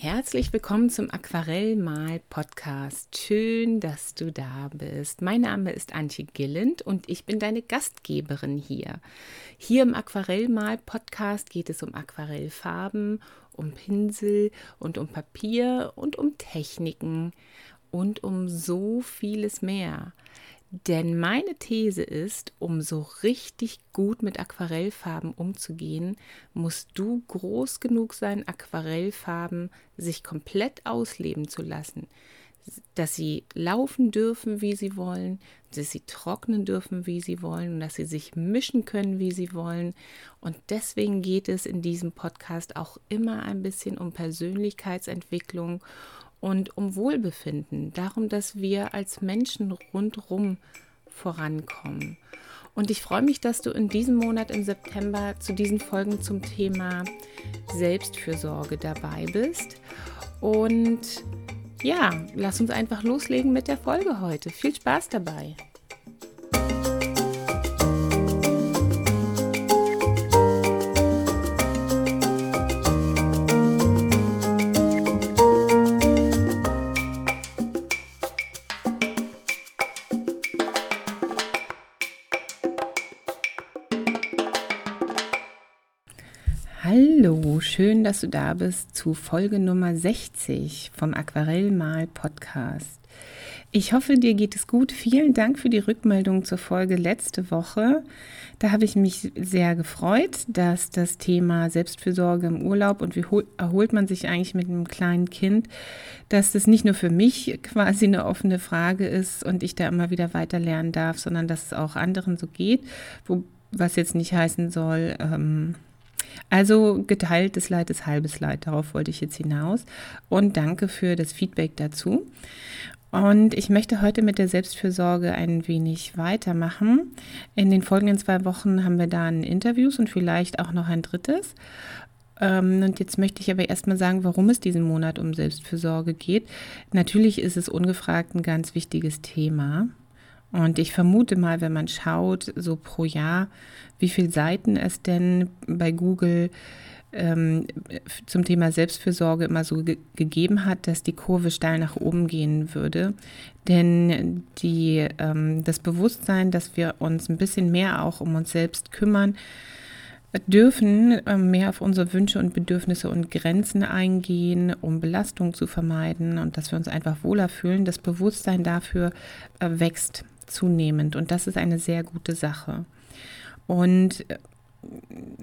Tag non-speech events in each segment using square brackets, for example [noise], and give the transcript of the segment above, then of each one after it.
Herzlich willkommen zum Aquarellmal-Podcast. Schön, dass du da bist. Mein Name ist Antje Gilland und ich bin deine Gastgeberin hier. Hier im Aquarellmal-Podcast geht es um Aquarellfarben, um Pinsel und um Papier und um Techniken und um so vieles mehr. Denn meine These ist, um so richtig gut mit Aquarellfarben umzugehen, musst du groß genug sein, Aquarellfarben sich komplett ausleben zu lassen. Dass sie laufen dürfen, wie sie wollen, dass sie trocknen dürfen, wie sie wollen und dass sie sich mischen können, wie sie wollen. Und deswegen geht es in diesem Podcast auch immer ein bisschen um Persönlichkeitsentwicklung und um Wohlbefinden, darum, dass wir als Menschen rundherum vorankommen. Und ich freue mich, dass du in diesem Monat im September zu diesen Folgen zum Thema Selbstfürsorge dabei bist. Und ja, lass uns einfach loslegen mit der Folge heute. Viel Spaß dabei. Dass du da bist zu Folge Nummer 60 vom Aquarellmal Podcast. Ich hoffe, dir geht es gut. Vielen Dank für die Rückmeldung zur Folge letzte Woche. Da habe ich mich sehr gefreut, dass das Thema Selbstfürsorge im Urlaub und wie erholt man sich eigentlich mit einem kleinen Kind, dass das nicht nur für mich quasi eine offene Frage ist und ich da immer wieder weiter lernen darf, sondern dass es auch anderen so geht, wo, was jetzt nicht heißen soll, ähm, also geteiltes Leid ist halbes Leid, darauf wollte ich jetzt hinaus. Und danke für das Feedback dazu. Und ich möchte heute mit der Selbstfürsorge ein wenig weitermachen. In den folgenden zwei Wochen haben wir dann Interviews und vielleicht auch noch ein drittes. Ähm, und jetzt möchte ich aber erstmal sagen, warum es diesen Monat um Selbstfürsorge geht. Natürlich ist es ungefragt ein ganz wichtiges Thema. Und ich vermute mal, wenn man schaut, so pro Jahr, wie viele Seiten es denn bei Google ähm, zum Thema Selbstfürsorge immer so ge gegeben hat, dass die Kurve steil nach oben gehen würde. Denn die, ähm, das Bewusstsein, dass wir uns ein bisschen mehr auch um uns selbst kümmern, dürfen ähm, mehr auf unsere Wünsche und Bedürfnisse und Grenzen eingehen, um Belastung zu vermeiden und dass wir uns einfach wohler fühlen. Das Bewusstsein dafür äh, wächst zunehmend und das ist eine sehr gute Sache. Und äh,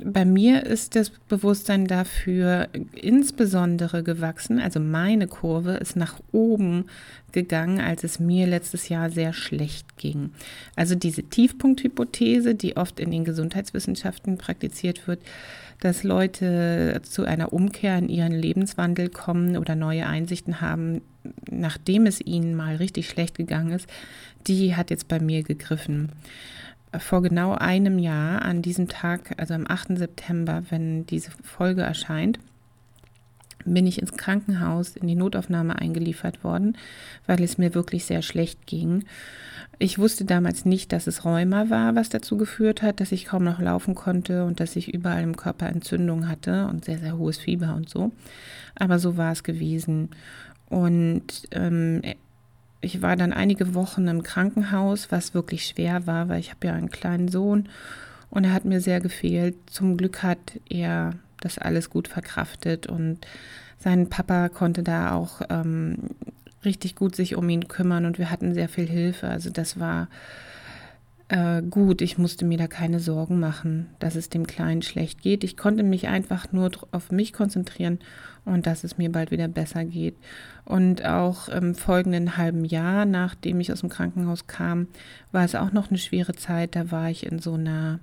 bei mir ist das Bewusstsein dafür insbesondere gewachsen, also meine Kurve ist nach oben gegangen, als es mir letztes Jahr sehr schlecht ging. Also diese Tiefpunkthypothese, die oft in den Gesundheitswissenschaften praktiziert wird, dass Leute zu einer Umkehr in ihren Lebenswandel kommen oder neue Einsichten haben, nachdem es ihnen mal richtig schlecht gegangen ist, die hat jetzt bei mir gegriffen. Vor genau einem Jahr, an diesem Tag, also am 8. September, wenn diese Folge erscheint, bin ich ins Krankenhaus in die Notaufnahme eingeliefert worden, weil es mir wirklich sehr schlecht ging. Ich wusste damals nicht, dass es Rheuma war, was dazu geführt hat, dass ich kaum noch laufen konnte und dass ich überall im Körper Entzündung hatte und sehr, sehr hohes Fieber und so. Aber so war es gewesen. Und ähm, ich war dann einige Wochen im Krankenhaus, was wirklich schwer war, weil ich habe ja einen kleinen Sohn und er hat mir sehr gefehlt. Zum Glück hat er das alles gut verkraftet und sein Papa konnte da auch ähm, richtig gut sich um ihn kümmern und wir hatten sehr viel Hilfe. Also das war äh, gut. Ich musste mir da keine Sorgen machen, dass es dem Kleinen schlecht geht. Ich konnte mich einfach nur auf mich konzentrieren und dass es mir bald wieder besser geht. Und auch im folgenden halben Jahr, nachdem ich aus dem Krankenhaus kam, war es auch noch eine schwere Zeit. Da war ich in so einer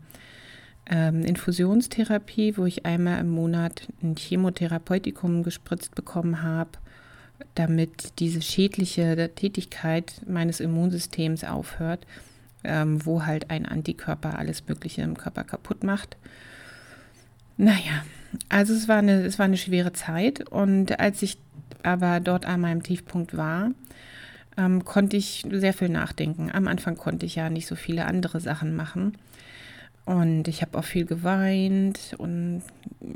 ähm, Infusionstherapie, wo ich einmal im Monat ein Chemotherapeutikum gespritzt bekommen habe, damit diese schädliche Tätigkeit meines Immunsystems aufhört, ähm, wo halt ein Antikörper alles Mögliche im Körper kaputt macht. Naja, also es war eine, es war eine schwere Zeit und als ich aber dort an meinem Tiefpunkt war, ähm, konnte ich sehr viel nachdenken. Am Anfang konnte ich ja nicht so viele andere Sachen machen. Und ich habe auch viel geweint und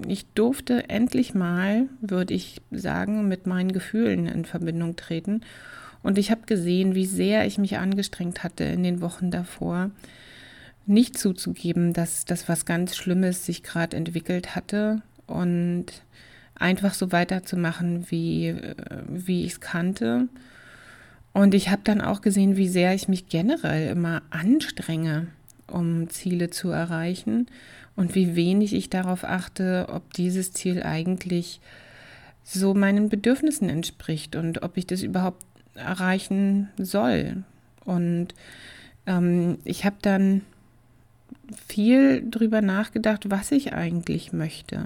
ich durfte endlich mal, würde ich sagen, mit meinen Gefühlen in Verbindung treten. Und ich habe gesehen, wie sehr ich mich angestrengt hatte in den Wochen davor, nicht zuzugeben, dass das was ganz Schlimmes sich gerade entwickelt hatte und einfach so weiterzumachen, wie, wie ich es kannte. Und ich habe dann auch gesehen, wie sehr ich mich generell immer anstrenge um Ziele zu erreichen und wie wenig ich darauf achte, ob dieses Ziel eigentlich so meinen Bedürfnissen entspricht und ob ich das überhaupt erreichen soll. Und ähm, ich habe dann viel drüber nachgedacht, was ich eigentlich möchte.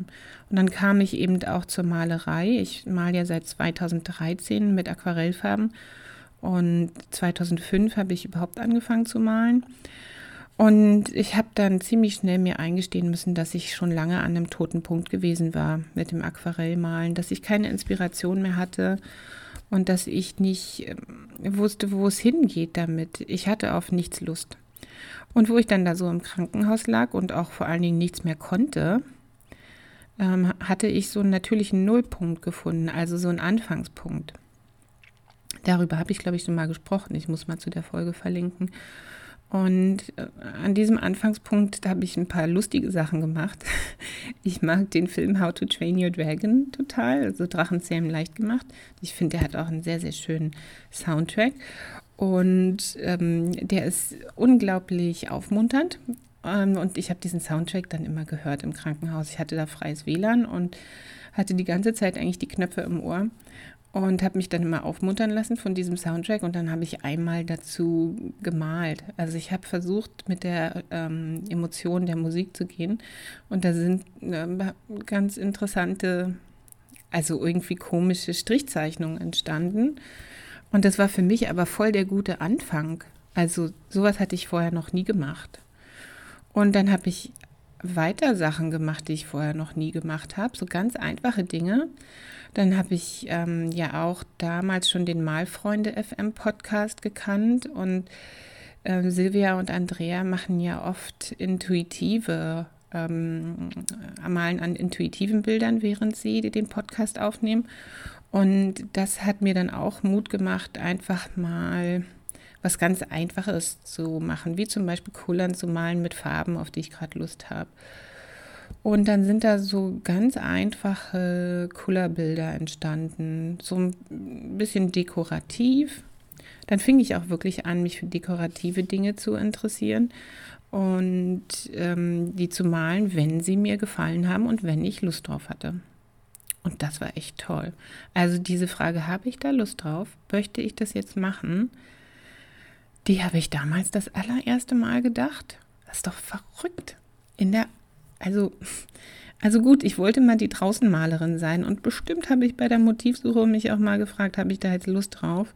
Und dann kam ich eben auch zur Malerei. Ich male ja seit 2013 mit Aquarellfarben und 2005 habe ich überhaupt angefangen zu malen. Und ich habe dann ziemlich schnell mir eingestehen müssen, dass ich schon lange an einem toten Punkt gewesen war mit dem Aquarellmalen, dass ich keine Inspiration mehr hatte und dass ich nicht ähm, wusste, wo es hingeht damit. Ich hatte auf nichts Lust. Und wo ich dann da so im Krankenhaus lag und auch vor allen Dingen nichts mehr konnte, ähm, hatte ich so einen natürlichen Nullpunkt gefunden, also so einen Anfangspunkt. Darüber habe ich, glaube ich, schon mal gesprochen. Ich muss mal zu der Folge verlinken. Und äh, an diesem Anfangspunkt habe ich ein paar lustige Sachen gemacht. [laughs] Ich mag den Film How to Train Your Dragon total, also Drachenzähmen leicht gemacht. Ich finde, der hat auch einen sehr, sehr schönen Soundtrack. Und ähm, der ist unglaublich aufmunternd. Ähm, und ich habe diesen Soundtrack dann immer gehört im Krankenhaus. Ich hatte da freies WLAN und hatte die ganze Zeit eigentlich die Knöpfe im Ohr und habe mich dann immer aufmuntern lassen von diesem Soundtrack und dann habe ich einmal dazu gemalt. Also ich habe versucht, mit der ähm, Emotion der Musik zu gehen und da sind äh, ganz interessante, also irgendwie komische Strichzeichnungen entstanden und das war für mich aber voll der gute Anfang. Also sowas hatte ich vorher noch nie gemacht. Und dann habe ich weiter Sachen gemacht, die ich vorher noch nie gemacht habe, so ganz einfache Dinge. Dann habe ich ähm, ja auch damals schon den Malfreunde FM Podcast gekannt und äh, Silvia und Andrea machen ja oft intuitive, ähm, malen an intuitiven Bildern, während sie den Podcast aufnehmen. Und das hat mir dann auch Mut gemacht, einfach mal was ganz Einfaches zu machen, wie zum Beispiel Kullern zu malen mit Farben, auf die ich gerade Lust habe. Und dann sind da so ganz einfache Kullerbilder entstanden, so ein bisschen dekorativ. Dann fing ich auch wirklich an, mich für dekorative Dinge zu interessieren und ähm, die zu malen, wenn sie mir gefallen haben und wenn ich Lust drauf hatte. Und das war echt toll. Also diese Frage, habe ich da Lust drauf? Möchte ich das jetzt machen? Die habe ich damals das allererste Mal gedacht. Das ist doch verrückt. In der also, also gut, ich wollte mal die Draußenmalerin sein und bestimmt habe ich bei der Motivsuche mich auch mal gefragt, habe ich da jetzt Lust drauf?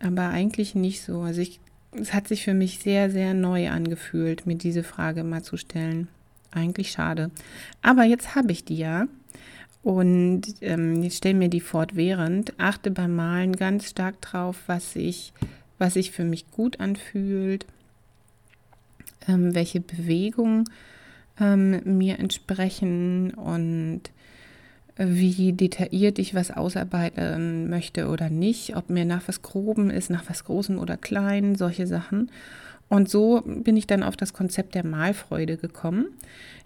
Aber eigentlich nicht so. Also ich, es hat sich für mich sehr, sehr neu angefühlt, mir diese Frage mal zu stellen. Eigentlich schade. Aber jetzt habe ich die ja. Und ähm, ich stelle mir die fortwährend, achte beim Malen ganz stark drauf, was sich was sich für mich gut anfühlt, ähm, welche Bewegungen ähm, mir entsprechen und wie detailliert ich was ausarbeiten möchte oder nicht, ob mir nach was Groben ist, nach was Großem oder Kleinen, solche Sachen. Und so bin ich dann auf das Konzept der Malfreude gekommen,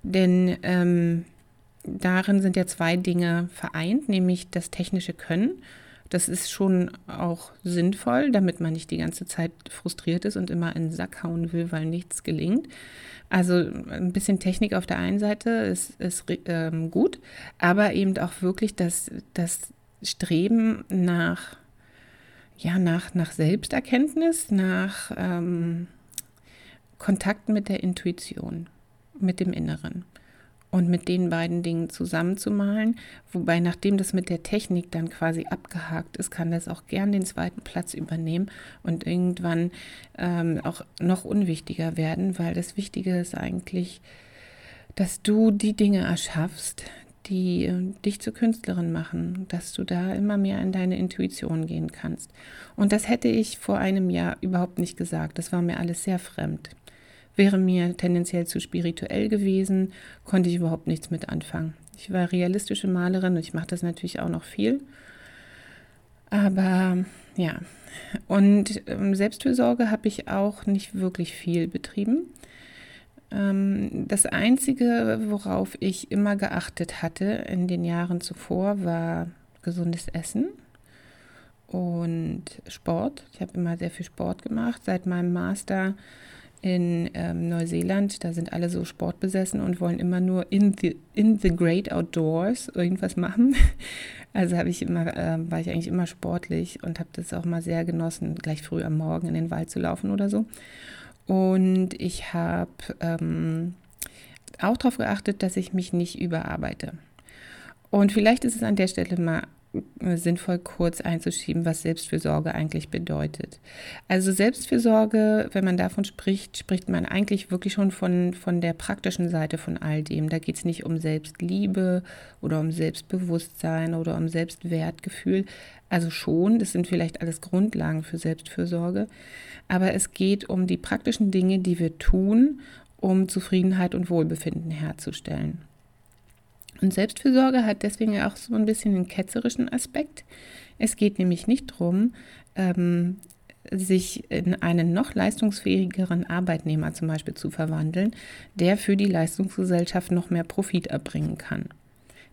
denn ähm, darin sind ja zwei Dinge vereint, nämlich das technische Können das ist schon auch sinnvoll, damit man nicht die ganze Zeit frustriert ist und immer in den Sack hauen will, weil nichts gelingt. Also ein bisschen Technik auf der einen Seite ist, ist ähm, gut, aber eben auch wirklich das, das Streben nach, ja, nach, nach Selbsterkenntnis, nach ähm, Kontakt mit der Intuition, mit dem Inneren und mit den beiden Dingen zusammenzumalen. Wobei, nachdem das mit der Technik dann quasi abgehakt ist, kann das auch gern den zweiten Platz übernehmen und irgendwann ähm, auch noch unwichtiger werden, weil das Wichtige ist eigentlich, dass du die Dinge erschaffst, die äh, dich zur Künstlerin machen, dass du da immer mehr in deine Intuition gehen kannst. Und das hätte ich vor einem Jahr überhaupt nicht gesagt. Das war mir alles sehr fremd wäre mir tendenziell zu spirituell gewesen, konnte ich überhaupt nichts mit anfangen. Ich war realistische Malerin und ich mache das natürlich auch noch viel. Aber ja, und ähm, Selbstfürsorge habe ich auch nicht wirklich viel betrieben. Ähm, das Einzige, worauf ich immer geachtet hatte in den Jahren zuvor, war gesundes Essen und Sport. Ich habe immer sehr viel Sport gemacht. Seit meinem Master in ähm, Neuseeland, da sind alle so sportbesessen und wollen immer nur in the, in the great outdoors irgendwas machen. [laughs] Also habe ich immer, äh, war ich eigentlich immer sportlich und habe das auch mal sehr genossen, gleich früh am Morgen in den Wald zu laufen oder so. Und ich habe ähm, auch darauf geachtet, dass ich mich nicht überarbeite. Und vielleicht ist es an der Stelle mal sinnvoll kurz einzuschieben, was Selbstfürsorge eigentlich bedeutet. Also Selbstfürsorge, wenn man davon spricht, spricht man eigentlich wirklich schon von, von der praktischen Seite von all dem. Da geht es nicht um Selbstliebe oder um Selbstbewusstsein oder um Selbstwertgefühl. Also schon, das sind vielleicht alles Grundlagen für Selbstfürsorge. Aber es geht um die praktischen Dinge, die wir tun, um Zufriedenheit und Wohlbefinden herzustellen. Und Selbstfürsorge hat deswegen auch so ein bisschen einen ketzerischen Aspekt. Es geht nämlich nicht darum, ähm, sich in einen noch leistungsfähigeren Arbeitnehmer zum Beispiel zu verwandeln, der für die Leistungsgesellschaft noch mehr Profit erbringen kann.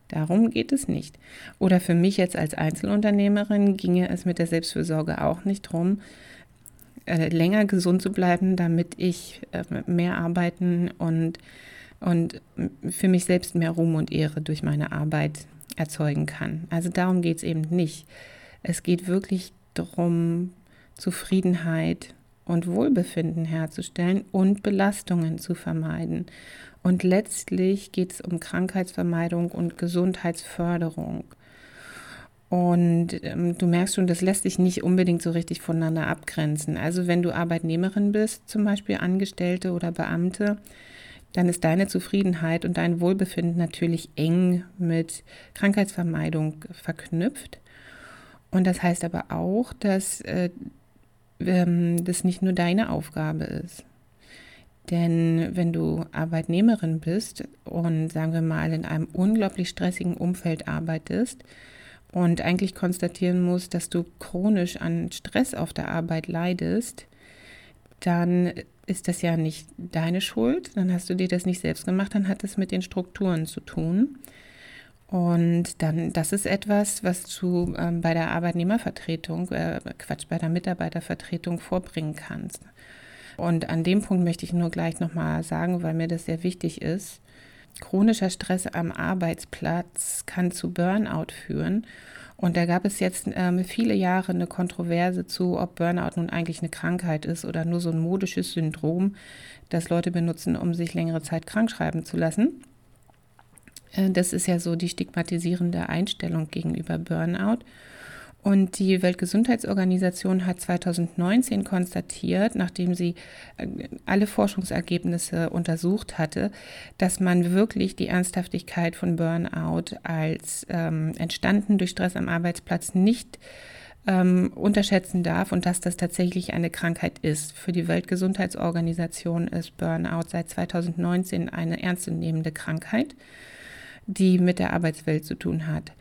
Darum geht es nicht. Oder für mich jetzt als Einzelunternehmerin ginge es mit der Selbstfürsorge auch nicht darum, äh, länger gesund zu bleiben, damit ich äh, mehr arbeiten und und für mich selbst mehr Ruhm und Ehre durch meine Arbeit erzeugen kann. Also darum geht es eben nicht. Es geht wirklich darum, Zufriedenheit und Wohlbefinden herzustellen und Belastungen zu vermeiden. Und letztlich geht es um Krankheitsvermeidung und Gesundheitsförderung. Und ähm, du merkst schon, das lässt sich nicht unbedingt so richtig voneinander abgrenzen. Also wenn du Arbeitnehmerin bist, zum Beispiel Angestellte oder Beamte, dann ist deine Zufriedenheit und dein Wohlbefinden natürlich eng mit Krankheitsvermeidung verknüpft. Und das heißt aber auch, dass äh, ähm, das nicht nur deine Aufgabe ist. Denn wenn du Arbeitnehmerin bist und sagen wir mal in einem unglaublich stressigen Umfeld arbeitest und eigentlich konstatieren musst, dass du chronisch an Stress auf der Arbeit leidest, dann ist das ja nicht deine Schuld, dann hast du dir das nicht selbst gemacht, dann hat es mit den Strukturen zu tun. Und dann, das ist etwas, was du ähm, bei der Arbeitnehmervertretung, äh, Quatsch, bei der Mitarbeitervertretung vorbringen kannst. Und an dem Punkt möchte ich nur gleich nochmal sagen, weil mir das sehr wichtig ist. Chronischer Stress am Arbeitsplatz kann zu Burnout führen. Und da gab es jetzt ähm, viele Jahre eine Kontroverse zu, ob Burnout nun eigentlich eine Krankheit ist oder nur so ein modisches Syndrom, das Leute benutzen, um sich längere Zeit krank schreiben zu lassen. Äh, das ist ja so die stigmatisierende Einstellung gegenüber Burnout. Und die Weltgesundheitsorganisation hat 2019 konstatiert, nachdem sie äh, alle Forschungsergebnisse untersucht hatte, dass man wirklich die Ernsthaftigkeit von Burnout als ähm, entstanden durch Stress am Arbeitsplatz nicht ähm, unterschätzen darf und dass das tatsächlich eine Krankheit ist. Für die Weltgesundheitsorganisation ist Burnout seit 2019 eine ernstzunehmende Krankheit die mit der Arbeitswelt zu tun hat.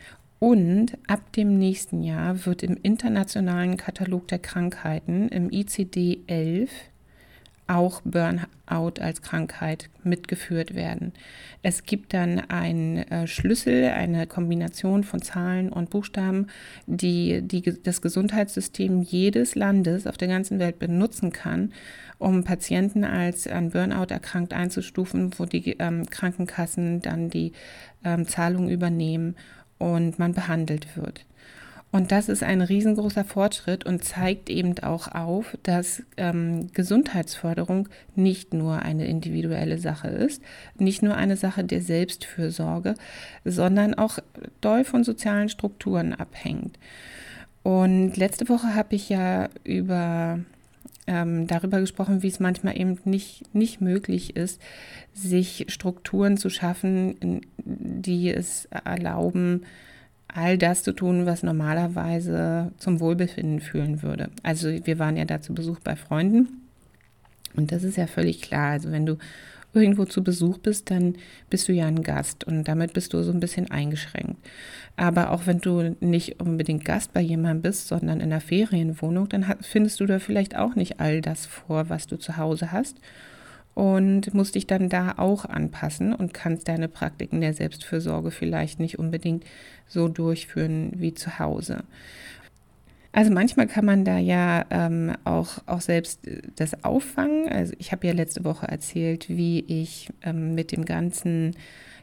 Und ab dem nächsten Jahr wird im internationalen Katalog der Krankheiten, im ICD-11, auch Burnout als Krankheit mitgeführt werden. Es gibt dann einen äh, Schlüssel, eine Kombination von Zahlen und Buchstaben, die, die das Gesundheitssystem jedes Landes auf der ganzen Welt benutzen kann, um Patienten als an Burnout erkrankt einzustufen, wo die ähm, Krankenkassen dann die ähm, Zahlung übernehmen und man behandelt wird. Und das ist ein riesengroßer Fortschritt und zeigt eben auch auf, dass ähm, Gesundheitsförderung nicht nur eine individuelle Sache ist, nicht nur eine Sache der Selbstfürsorge, sondern auch doll von sozialen Strukturen abhängt. Und letzte Woche habe ich ja über ähm, darüber gesprochen, wie es manchmal eben nicht, nicht möglich ist, sich Strukturen zu schaffen, die es erlauben, all das zu tun, was normalerweise zum Wohlbefinden führen würde. Also wir waren ja da zu Besuch bei Freunden Und das ist ja völlig klar. Also wenn du irgendwo zu Besuch bist, dann bist du ja ein Gast und damit bist du so ein bisschen eingeschränkt. Aber auch wenn du nicht unbedingt Gast bei jemandem bist, sondern in einer Ferienwohnung, dann findest du da vielleicht auch nicht all das vor, was du zu Hause hast und musst dich dann da auch anpassen und kannst deine Praktiken der Selbstfürsorge vielleicht nicht unbedingt so durchführen wie zu Hause. Also manchmal kann man da ja ähm, auch, auch selbst äh, das auffangen. Also ich habe ja letzte Woche erzählt, wie ich ähm, mit dem ganzen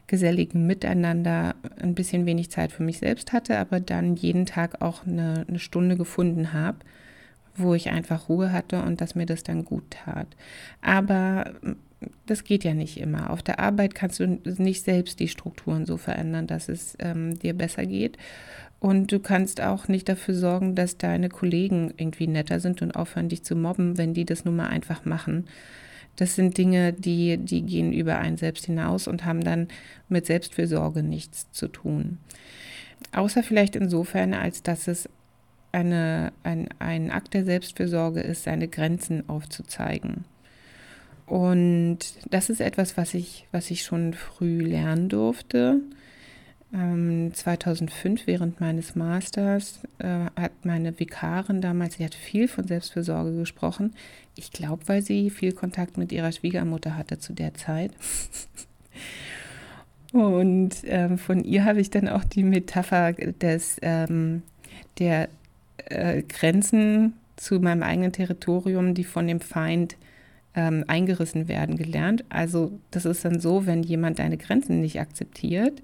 geselligen Miteinander ein bisschen wenig Zeit für mich selbst hatte, aber dann jeden Tag auch eine, eine Stunde gefunden habe, wo ich einfach Ruhe hatte und dass mir das dann gut tat. Aber das geht ja nicht immer. Auf der Arbeit kannst du nicht selbst die Strukturen so verändern, dass es ähm, dir besser geht. Und du kannst auch nicht dafür sorgen, dass deine Kollegen irgendwie netter sind und aufhören, dich zu mobben, wenn die das nun mal einfach machen. Das sind Dinge, die, die gehen über einen selbst hinaus und haben dann mit Selbstfürsorge nichts zu tun. Außer vielleicht insofern, als dass es eine, ein, ein Akt der Selbstfürsorge ist, seine Grenzen aufzuzeigen. Und das ist etwas, was ich, was ich schon früh lernen durfte. Ähm, 2005 während meines Masters äh, hat meine Vikarin damals, sie hat viel von Selbstfürsorge gesprochen. Ich glaube, weil sie viel Kontakt mit ihrer Schwiegermutter hatte zu der Zeit. [laughs] Und ähm, von ihr habe ich dann auch die Metapher des, ähm, der äh, Grenzen zu meinem eigenen Territorium, die von dem Feind ähm, eingerissen werden, gelernt. Also das ist dann so, wenn jemand deine Grenzen nicht akzeptiert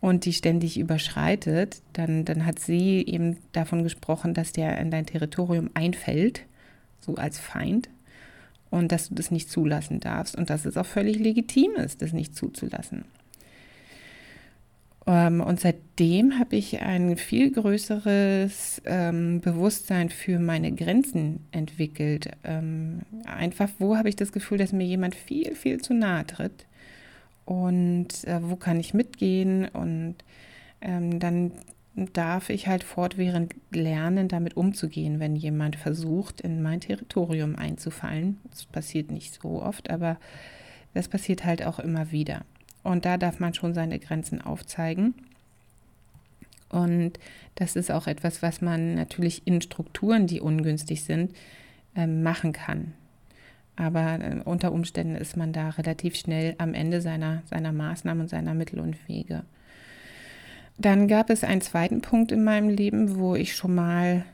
und die ständig überschreitet, dann, dann hat sie eben davon gesprochen, dass der in dein Territorium einfällt, so als Feind, und dass du das nicht zulassen darfst und dass es auch völlig legitim ist, das nicht zuzulassen. Ähm, und seitdem habe ich ein viel größeres ähm, Bewusstsein für meine Grenzen entwickelt. Ähm, einfach, wo habe ich das Gefühl, dass mir jemand viel, viel zu nahe tritt und äh, wo kann ich mitgehen und ähm, dann darf ich halt fortwährend lernen, damit umzugehen, wenn jemand versucht, in mein Territorium einzufallen. Das passiert nicht so oft, aber das passiert halt auch immer wieder. Und da darf man schon seine Grenzen aufzeigen. Und das ist auch etwas, was man natürlich in Strukturen, die ungünstig sind, ähm, machen kann. Aber äh, unter Umständen ist man da relativ schnell am Ende seiner, seiner Maßnahmen und seiner Mittel und Wege. Dann gab es einen zweiten Punkt in meinem Leben, wo ich schon mal,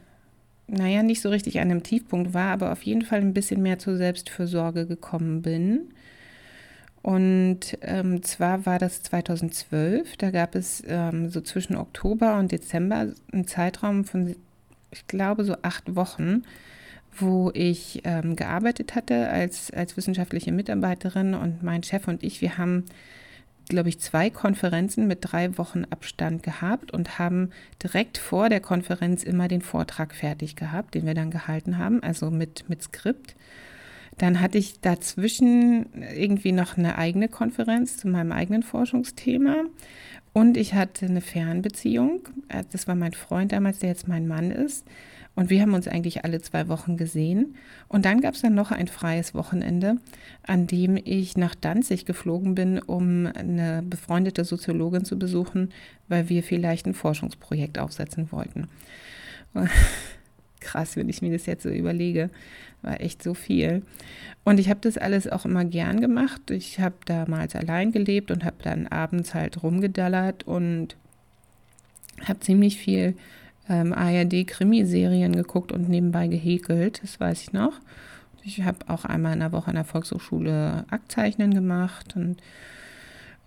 naja, nicht so richtig an einem Tiefpunkt war, aber auf jeden Fall ein bisschen mehr zur Selbstfürsorge gekommen bin. Und ähm, zwar war das 2012, da gab es ähm, so zwischen Oktober und Dezember einen Zeitraum von, ich glaube, so acht Wochen, wo ich ähm, gearbeitet hatte als, als wissenschaftliche Mitarbeiterin und mein Chef und ich, wir haben, glaube ich, zwei Konferenzen mit drei Wochen Abstand gehabt und haben direkt vor der Konferenz immer den Vortrag fertig gehabt, den wir dann gehalten haben, also mit, mit Skript. Dann hatte ich dazwischen irgendwie noch eine eigene Konferenz zu meinem eigenen Forschungsthema. Und ich hatte eine Fernbeziehung. Äh, das war mein Freund damals, der jetzt mein Mann ist. Und wir haben uns eigentlich alle zwei Wochen gesehen. Und dann gab es dann noch ein freies Wochenende, an dem ich nach Danzig geflogen bin, um eine befreundete Soziologin zu besuchen, weil wir vielleicht ein Forschungsprojekt aufsetzen wollten. [laughs] Krass, wenn ich mir das jetzt so überlege war echt so viel. Und ich habe das alles auch immer gern gemacht. Ich habe damals allein gelebt und habe dann abends halt rumgedallert und habe ziemlich viel ähm, ARD-Krimiserien geguckt und nebenbei gehäkelt, das weiß ich noch. Ich habe auch einmal in der Woche an der Volkshochschule Aktzeichnen gemacht und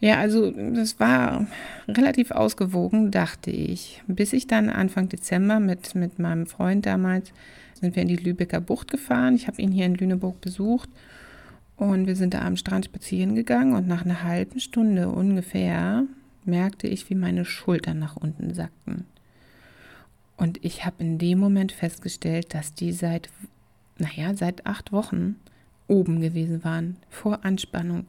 ja, also das war relativ ausgewogen, dachte ich. Bis ich dann Anfang Dezember mit, mit meinem Freund damals sind wir in die Lübecker Bucht gefahren. Ich habe ihn hier in Lüneburg besucht und wir sind da am Strand spazieren gegangen und nach einer halben Stunde ungefähr merkte ich, wie meine Schultern nach unten sackten. Und ich habe in dem Moment festgestellt, dass die seit, naja, seit acht Wochen oben gewesen waren, vor Anspannung.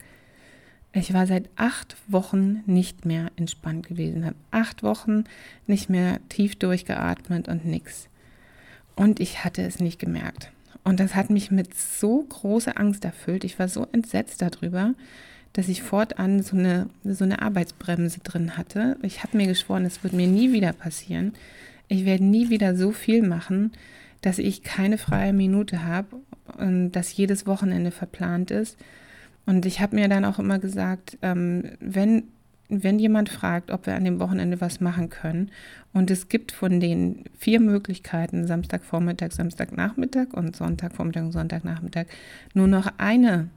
Ich war seit acht Wochen nicht mehr entspannt gewesen, habe acht Wochen nicht mehr tief durchgeatmet und nichts. Und ich hatte es nicht gemerkt. Und das hat mich mit so großer Angst erfüllt. Ich war so entsetzt darüber, dass ich fortan so eine, so eine Arbeitsbremse drin hatte. Ich habe mir geschworen, es wird mir nie wieder passieren. Ich werde nie wieder so viel machen, dass ich keine freie Minute habe und dass jedes Wochenende verplant ist. Und ich habe mir dann auch immer gesagt, ähm, wenn, wenn jemand fragt, ob wir an dem Wochenende was machen können, und es gibt von den vier Möglichkeiten, Samstagvormittag, Samstagnachmittag und Sonntagvormittag und Sonntagnachmittag, nur noch eine,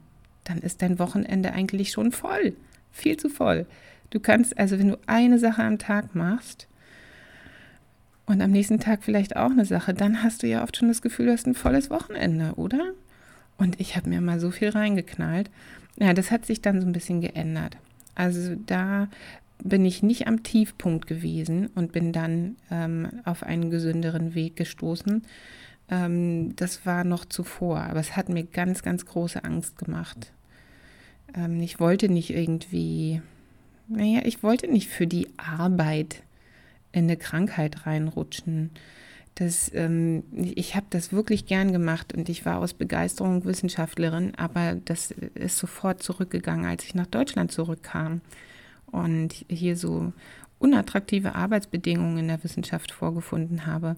dann ist dein Wochenende eigentlich schon voll. Viel zu voll. Du kannst, also wenn du eine Sache am Tag machst, und am nächsten Tag vielleicht auch eine Sache, dann hast du ja oft schon das Gefühl, du hast ein volles Wochenende, oder? Und ich habe mir mal so viel reingeknallt. Ja, das hat sich dann so ein bisschen geändert. Also da bin ich nicht am Tiefpunkt gewesen und bin dann ähm, auf einen gesünderen Weg gestoßen. Ähm, das war noch zuvor, aber es hat mir ganz, ganz große Angst gemacht. Ähm, ich wollte nicht irgendwie, naja, ich wollte nicht für die Arbeit in eine Krankheit reinrutschen. Das, ähm, ich habe das wirklich gern gemacht und ich war aus Begeisterung Wissenschaftlerin, aber das ist sofort zurückgegangen, als ich nach Deutschland zurückkam und hier so unattraktive Arbeitsbedingungen in der Wissenschaft vorgefunden habe.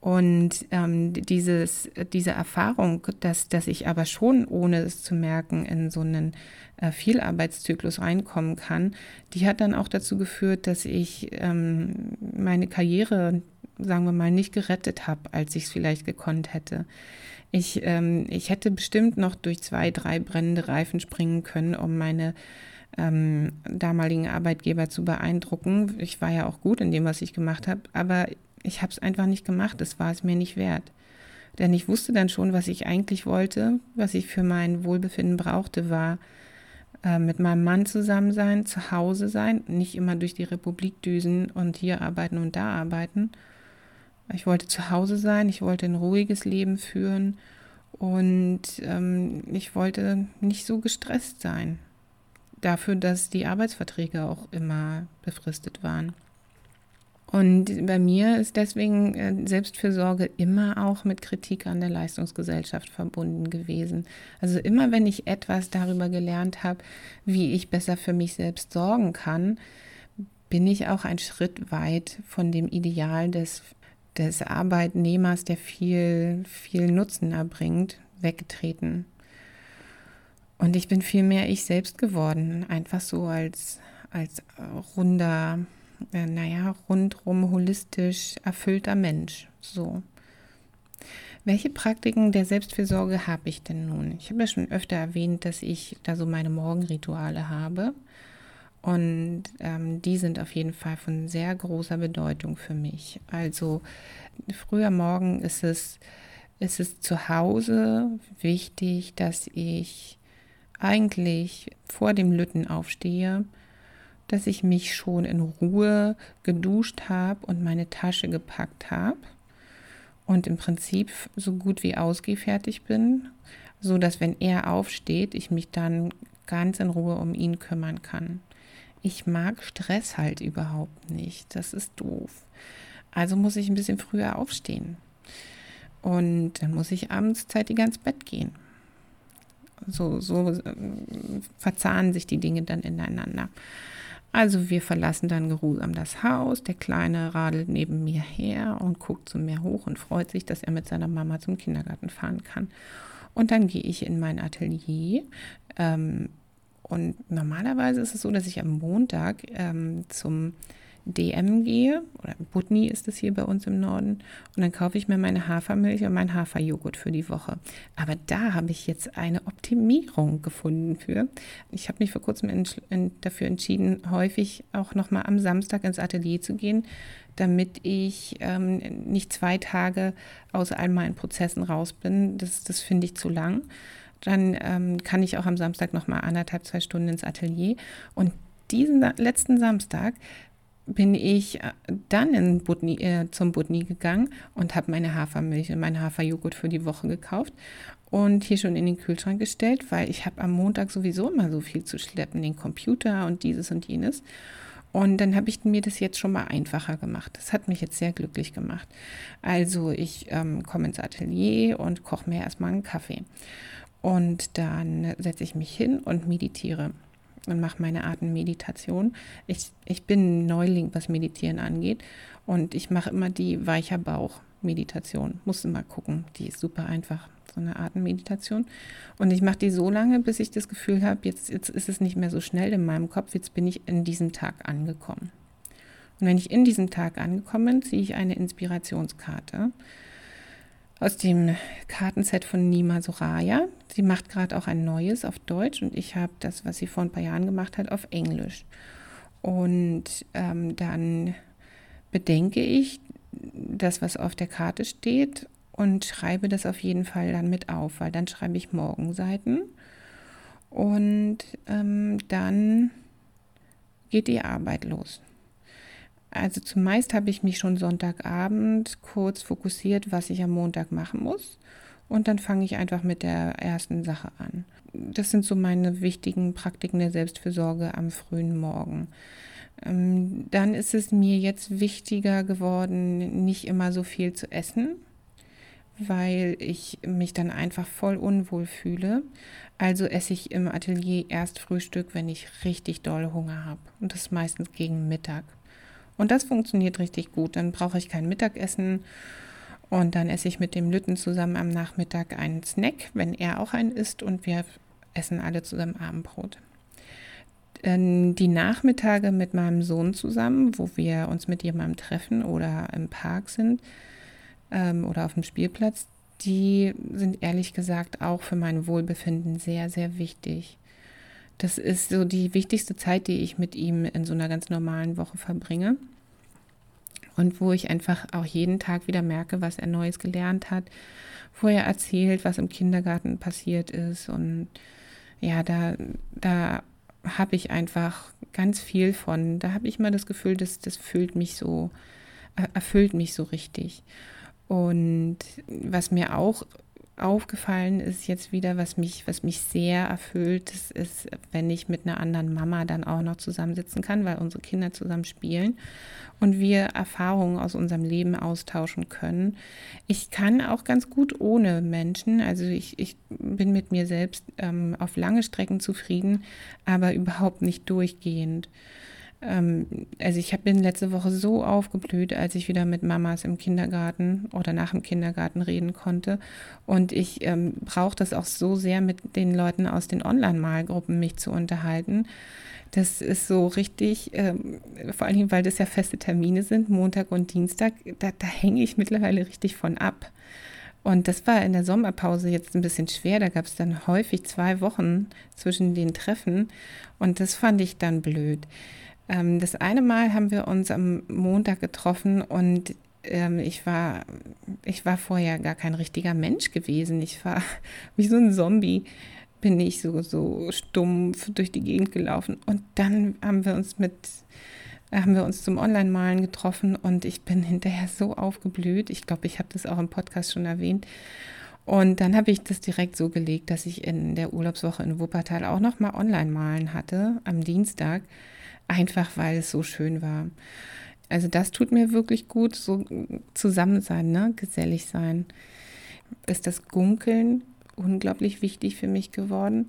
Und ähm, dieses, diese Erfahrung, dass, dass ich aber schon, ohne es zu merken, in so einen äh, Vielarbeitszyklus reinkommen kann, die hat dann auch dazu geführt, dass ich ähm, meine Karriere, sagen wir mal, nicht gerettet habe, als ich es vielleicht gekonnt hätte. Ich, ähm, ich hätte bestimmt noch durch zwei, drei brennende Reifen springen können, um meine ähm, damaligen Arbeitgeber zu beeindrucken. Ich war ja auch gut in dem, was ich gemacht habe, aber ich habe es einfach nicht gemacht. Es war es mir nicht wert. Denn ich wusste dann schon, was ich eigentlich wollte, was ich für mein Wohlbefinden brauchte, war äh, mit meinem Mann zusammen sein, zu Hause sein, nicht immer durch die Republik düsen und hier arbeiten und da arbeiten. Ich wollte zu Hause sein, ich wollte ein ruhiges Leben führen und ähm, ich wollte nicht so gestresst sein. Dafür, dass die Arbeitsverträge auch immer befristet waren. Und bei mir ist deswegen äh, Selbstfürsorge immer auch mit Kritik an der Leistungsgesellschaft verbunden gewesen. Also immer wenn ich etwas darüber gelernt habe, wie ich besser für mich selbst sorgen kann, bin ich auch einen Schritt weit von dem Ideal des, des Arbeitnehmers, der viel, viel Nutzen erbringt, weggetreten. Und ich bin viel mehr ich selbst geworden, einfach so als, als runder äh, naja, rundrum holistisch erfüllter Mensch. So. Welche Praktiken der Selbstfürsorge habe ich denn nun? Ich habe ja schon öfter erwähnt, dass ich da so meine Morgenrituale habe. Und ähm, die sind auf jeden Fall von sehr großer Bedeutung für mich. Also früher Morgen ist es, ist es zu Hause wichtig, dass ich eigentlich vor dem Lütten aufstehe dass ich mich schon in Ruhe geduscht habe und meine Tasche gepackt habe und im Prinzip so gut wie ausgefertigt bin, so dass wenn er aufsteht, ich mich dann ganz in Ruhe um ihn kümmern kann. Ich mag Stress halt überhaupt nicht. Das ist doof. Also muss ich ein bisschen früher aufstehen. Und dann muss ich abends zeitig ins Bett gehen. So, so äh, verzahnen sich die Dinge dann ineinander. Also wir verlassen dann geruhsam das Haus. Der Kleine radelt neben mir her und guckt zu mir hoch und freut sich, dass er mit seiner Mama zum Kindergarten fahren kann. Und dann gehe ich in mein Atelier. Ähm, und normalerweise ist es so, dass ich am Montag ähm, zum DM gehe, oder Butni ist es hier bei uns im Norden, und dann kaufe ich mir meine Hafermilch und meinen Haferjoghurt für die Woche. Aber da habe ich jetzt eine Optimierung gefunden für. Ich habe mich vor kurzem dafür entschieden, häufig auch nochmal am Samstag ins Atelier zu gehen, damit ich ähm, nicht zwei Tage aus all meinen Prozessen raus bin. Das, das finde ich zu lang. Dann ähm, kann ich auch am Samstag nochmal anderthalb, zwei Stunden ins Atelier. Und diesen letzten Samstag bin ich äh, dann in Budni, äh, zum Budni gegangen und habe meine Hafermilch und meinen Haferjoghurt für die Woche gekauft und hier schon in den Kühlschrank gestellt, weil ich habe am Montag sowieso immer so viel zu schleppen, den Computer und dieses und jenes. Und dann habe ich mir das jetzt schon mal einfacher gemacht. Das hat mich jetzt sehr glücklich gemacht. Also ich ähm, komme ins Atelier und koche mir erstmal einen Kaffee. Und dann setze ich mich hin und meditiere und mache meine Atemmeditation. Ich, ich bin Neuling, was Meditieren angeht. Und ich mache immer die weicher Bauch-Meditation. Muss immer gucken. Die ist super einfach so eine Atemmeditation. Und ich mache die so lange, bis ich das Gefühl habe, jetzt, jetzt ist es nicht mehr so schnell in meinem Kopf, jetzt bin ich in diesem Tag angekommen. Und wenn ich in diesem Tag angekommen bin, ziehe ich eine Inspirationskarte aus dem Kartenset von Nima Soraya. Sie macht gerade auch ein neues auf Deutsch und ich habe das, was sie vor ein paar Jahren gemacht hat, auf Englisch. Und ähm, dann bedenke ich das, was auf der Karte steht und schreibe das auf jeden Fall dann mit auf, weil dann schreibe ich Morgenseiten und ähm, dann geht die Arbeit los. Also zumeist habe ich mich schon Sonntagabend kurz fokussiert, was ich am Montag machen muss. Und dann fange ich einfach mit der ersten Sache an. Das sind so meine wichtigen Praktiken der Selbstfürsorge am frühen Morgen. Ähm, dann ist es mir jetzt wichtiger geworden, nicht immer so viel zu essen, weil ich mich dann einfach voll unwohl fühle. Also esse ich im Atelier erst Frühstück, wenn ich richtig doll Hunger habe. Und das meistens gegen Mittag. Und das funktioniert richtig gut. Dann brauche ich kein Mittagessen. Und dann esse ich mit dem Lütten zusammen am Nachmittag einen Snack, wenn er auch einen isst. Und wir essen alle zusammen Abendbrot. Die Nachmittage mit meinem Sohn zusammen, wo wir uns mit jemandem treffen oder im Park sind, ähm, oder auf dem Spielplatz, die sind ehrlich gesagt auch für mein Wohlbefinden sehr, sehr wichtig. Das ist so die wichtigste Zeit, die ich mit ihm in so einer ganz normalen Woche verbringe. Und wo ich einfach auch jeden Tag wieder merke, was er Neues gelernt hat, wo er erzählt, was im Kindergarten passiert ist. Und ja, da, da habe ich einfach ganz viel von. Da habe ich mal das Gefühl, dass das fühlt mich so, erfüllt mich so richtig. Und was mir auch aufgefallen ist jetzt wieder, was mich, was mich sehr erfüllt, das ist, wenn ich mit einer anderen Mama dann auch noch zusammensitzen kann, weil unsere Kinder zusammen spielen und wir Erfahrungen aus unserem Leben austauschen können. Ich kann auch ganz gut ohne Menschen, also ich, ich bin mit mir selbst ähm, auf lange Strecken zufrieden, aber überhaupt nicht durchgehend. Ähm, also ich bin letzte Woche so aufgeblüht, als ich wieder mit Mamas im Kindergarten oder nach dem Kindergarten reden konnte. Und ich ähm, brauche das auch so sehr, mit den Leuten aus den Online-Malgruppen mich zu unterhalten. Das ist so richtig, ähm, vor allem, weil das ja feste Termine sind, Montag und Dienstag, da, da hänge ich mittlerweile richtig von ab. Und das war in der Sommerpause jetzt ein bisschen schwer. Da gab es dann häufig zwei Wochen zwischen den Treffen. Und das fand ich dann blöd. Ähm, das eine Mal haben wir uns am Montag getroffen und ähm, ich war, ich war vorher gar kein richtiger Mensch gewesen. Ich war [laughs] wie so ein Zombie, bin ich so, so stumpf durch die Gegend gelaufen. Und dann haben wir uns mit, haben wir uns zum Online-Malen getroffen und ich bin hinterher so aufgeblüht. Ich glaube, ich habe das auch im Podcast schon erwähnt. Und dann habe ich das direkt so gelegt, dass ich in der Urlaubswoche in Wuppertal auch noch mal Online-Malen hatte am Dienstag einfach weil es so schön war. Also das tut mir wirklich gut, so zusammen sein, ne? gesellig sein. Ist das Gunkeln unglaublich wichtig für mich geworden.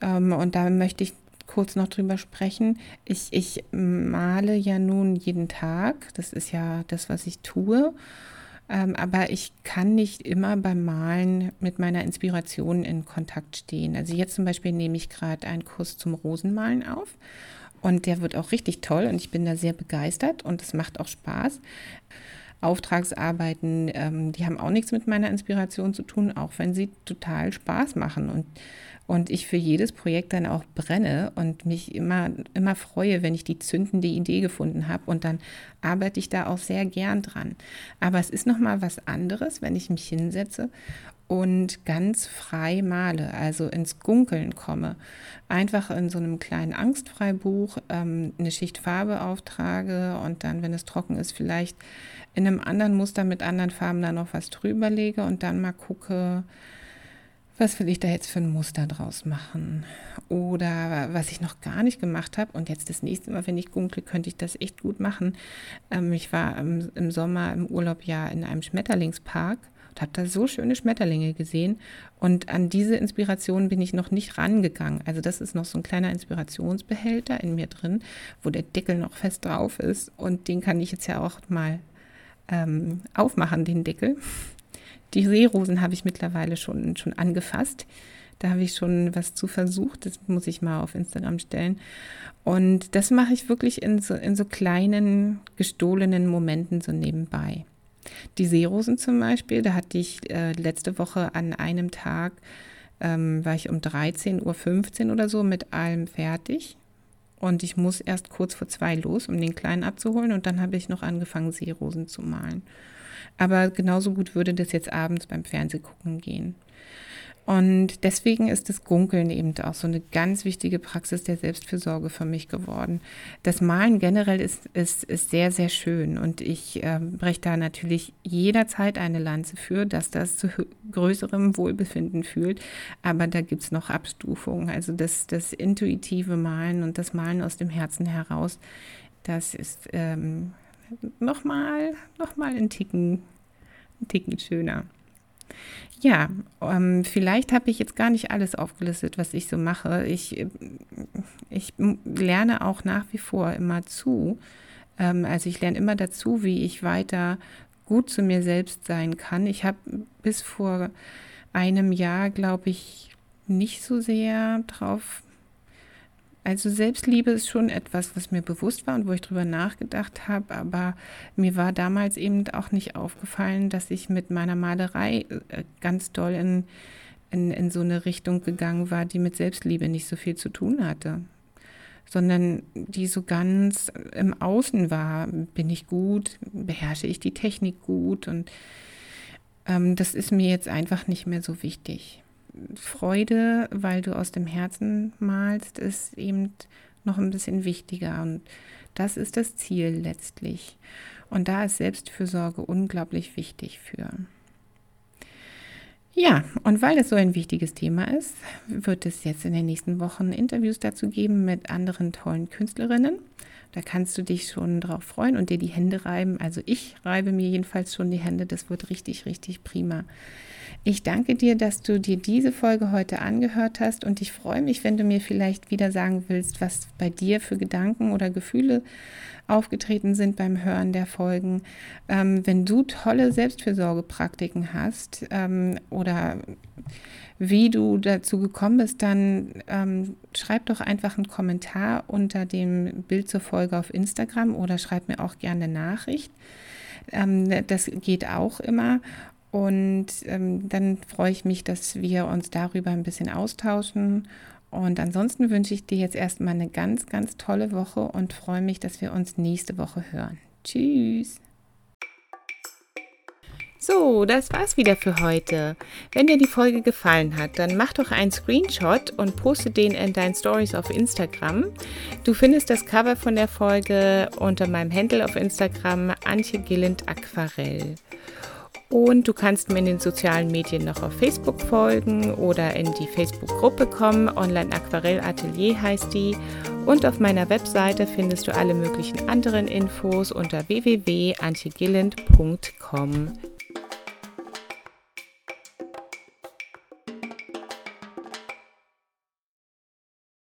Ähm, und da möchte ich kurz noch drüber sprechen. Ich, ich male ja nun jeden Tag. Das ist ja das, was ich tue. Ähm, aber ich kann nicht immer beim Malen mit meiner Inspiration in Kontakt stehen. Also jetzt zum Beispiel nehme ich gerade einen Kurs zum Rosenmalen auf und der wird auch richtig toll und ich bin da sehr begeistert und es macht auch Spaß. Auftragsarbeiten, ähm, die haben auch nichts mit meiner Inspiration zu tun, auch wenn sie total Spaß machen und, und ich für jedes Projekt dann auch brenne und mich immer, immer freue, wenn ich die zündende Idee gefunden habe und dann arbeite ich da auch sehr gern dran. Aber es ist nochmal was anderes, wenn ich mich hinsetze und ganz frei male, also ins Gunkeln komme. Einfach in so einem kleinen Angstfreibuch ähm, eine Schicht Farbe auftrage und dann, wenn es trocken ist, vielleicht in einem anderen Muster mit anderen Farben da noch was drüber lege und dann mal gucke, was will ich da jetzt für ein Muster draus machen? Oder was ich noch gar nicht gemacht habe und jetzt das nächste Mal, wenn ich gunkle, könnte ich das echt gut machen. Ähm, ich war im, im, Sommer im Urlaub ja in einem Schmetterlingspark und habe da so schöne Schmetterlinge gesehen und an diese Inspiration bin ich noch nicht rangegangen. Also das ist noch so ein kleiner Inspirationsbehälter in mir drin, wo der Deckel noch fest drauf ist und den kann ich jetzt ja auch mal ähm, aufmachen, den Deckel. Die Seerosen habe ich mittlerweile schon, schon angefasst. Da habe ich schon was zu versucht. Das muss ich mal auf Instagram stellen. Und das mache ich wirklich in so, in so kleinen, gestohlenen Momenten so nebenbei. Die Seerosen zum Beispiel, da hatte ich äh, letzte Woche an einem Tag, ähm, war ich um 13.15 Uhr oder so mit allem fertig. Und ich muss erst kurz vor zwei los, um den Kleinen abzuholen. Und dann habe ich noch angefangen, Seerosen zu malen. Aber genauso gut würde das jetzt abends beim Fernsehgucken gehen. Und deswegen ist das Gunkeln eben auch so eine ganz wichtige Praxis der Selbstfürsorge für mich geworden. Das Malen generell ist, ist, ist sehr, sehr schön und ich äh, breche da natürlich jederzeit eine Lanze für, dass das zu größerem Wohlbefinden fühlt. Aber da gibt es noch Abstufungen. Also das, das intuitive Malen und das Malen aus dem Herzen heraus, das ist ähm, nochmal noch mal ein Ticken, ein Ticken schöner. Ja, ähm, vielleicht habe ich jetzt gar nicht alles aufgelistet, was ich so mache. Ich, ich lerne auch nach wie vor immer zu. Ähm, also ich lerne immer dazu, wie ich weiter gut zu mir selbst sein kann. Ich habe bis vor einem Jahr, glaube ich, nicht so sehr drauf also Selbstliebe ist schon etwas, was mir bewusst war und wo ich drüber nachgedacht habe, aber mir war damals eben auch nicht aufgefallen, dass ich mit meiner Malerei äh, ganz doll in, in, in so eine Richtung gegangen war, die mit Selbstliebe nicht so viel zu tun hatte, sondern die so ganz im Außen war. Bin ich gut? Beherrsche ich die Technik gut? Und ähm, das ist mir jetzt einfach nicht mehr so wichtig. Freude, weil du aus dem Herzen malst, ist eben noch ein bisschen wichtiger. Und das ist das Ziel letztlich. Und da ist Selbstfürsorge unglaublich wichtig für. Ja, und weil es so ein wichtiges Thema ist, wird es jetzt in den nächsten Wochen Interviews dazu geben mit anderen tollen Künstlerinnen. Da kannst du dich schon drauf freuen und dir die Hände reiben. Also ich reibe mir jedenfalls schon die Hände. Das wird richtig, richtig prima. Ich danke dir, dass du dir diese Folge heute angehört hast und ich freue mich, wenn du mir vielleicht wieder sagen willst, was bei dir für Gedanken oder Gefühle aufgetreten sind beim Hören der Folgen. Ähm, wenn du tolle Selbstfürsorgepraktiken hast ähm, oder wie du dazu gekommen bist, dann ähm, schreib doch einfach einen Kommentar unter dem Bild zur Folge auf Instagram oder schreib mir auch gerne eine Nachricht. Ähm, das geht auch immer. Und ähm, dann freue ich mich, dass wir uns darüber ein bisschen austauschen. Und ansonsten wünsche ich dir jetzt erstmal eine ganz, ganz tolle Woche und freue mich, dass wir uns nächste Woche hören. Tschüss. So, das war's wieder für heute. Wenn dir die Folge gefallen hat, dann mach doch einen Screenshot und poste den in deinen Stories auf Instagram. Du findest das Cover von der Folge unter meinem Handle auf Instagram Antje Gilland Aquarell. Und du kannst mir in den sozialen Medien noch auf Facebook folgen oder in die Facebook-Gruppe kommen. Online Aquarell Atelier heißt die. Und auf meiner Webseite findest du alle möglichen anderen Infos unter www.antjegilland.com.